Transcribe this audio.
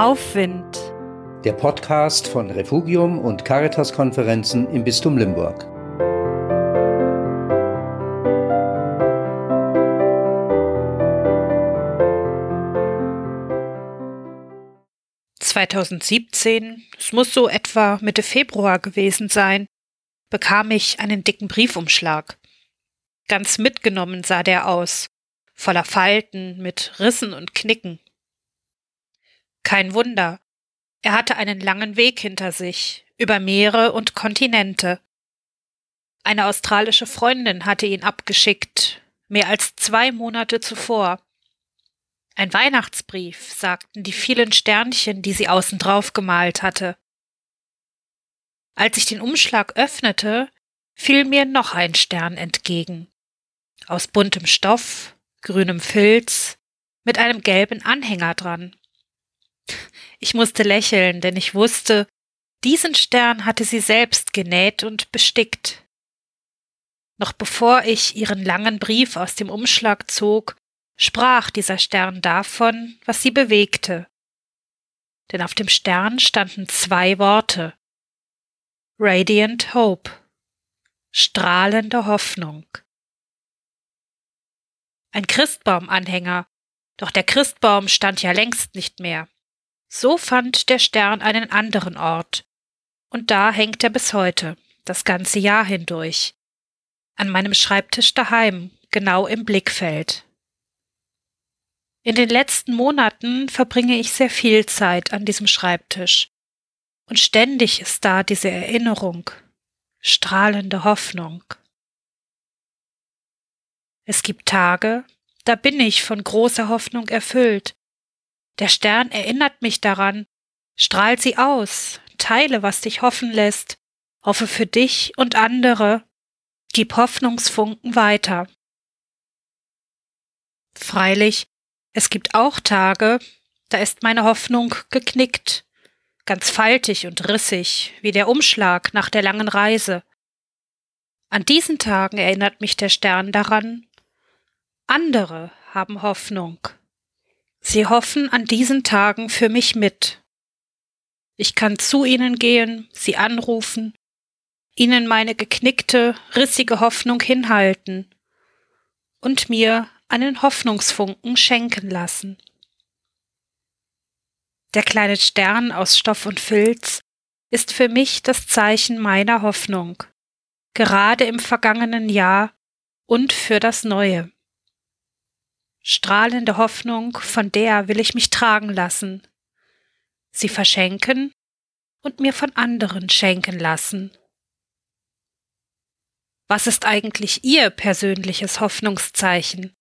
Aufwind. Der Podcast von Refugium und Caritas-Konferenzen im Bistum Limburg. »2017, es muss so etwa Mitte Februar gewesen sein, bekam ich einen dicken Briefumschlag. Ganz mitgenommen sah der aus, voller Falten, mit Rissen und Knicken. Kein Wunder, er hatte einen langen Weg hinter sich, über Meere und Kontinente. Eine australische Freundin hatte ihn abgeschickt, mehr als zwei Monate zuvor. Ein Weihnachtsbrief, sagten die vielen Sternchen, die sie außen drauf gemalt hatte. Als ich den Umschlag öffnete, fiel mir noch ein Stern entgegen. Aus buntem Stoff, grünem Filz, mit einem gelben Anhänger dran. Ich musste lächeln, denn ich wusste, diesen Stern hatte sie selbst genäht und bestickt. Noch bevor ich ihren langen Brief aus dem Umschlag zog, sprach dieser Stern davon, was sie bewegte. Denn auf dem Stern standen zwei Worte Radiant Hope strahlende Hoffnung. Ein Christbaumanhänger, doch der Christbaum stand ja längst nicht mehr. So fand der Stern einen anderen Ort, und da hängt er bis heute, das ganze Jahr hindurch, an meinem Schreibtisch daheim, genau im Blickfeld. In den letzten Monaten verbringe ich sehr viel Zeit an diesem Schreibtisch, und ständig ist da diese Erinnerung, strahlende Hoffnung. Es gibt Tage, da bin ich von großer Hoffnung erfüllt, der Stern erinnert mich daran, strahl sie aus, teile, was dich hoffen lässt, hoffe für dich und andere, gib Hoffnungsfunken weiter. Freilich, es gibt auch Tage, da ist meine Hoffnung geknickt, ganz faltig und rissig, wie der Umschlag nach der langen Reise. An diesen Tagen erinnert mich der Stern daran, andere haben Hoffnung. Sie hoffen an diesen Tagen für mich mit. Ich kann zu ihnen gehen, sie anrufen, ihnen meine geknickte, rissige Hoffnung hinhalten und mir einen Hoffnungsfunken schenken lassen. Der kleine Stern aus Stoff und Filz ist für mich das Zeichen meiner Hoffnung, gerade im vergangenen Jahr und für das neue. Strahlende Hoffnung, von der will ich mich tragen lassen, sie verschenken und mir von anderen schenken lassen. Was ist eigentlich Ihr persönliches Hoffnungszeichen?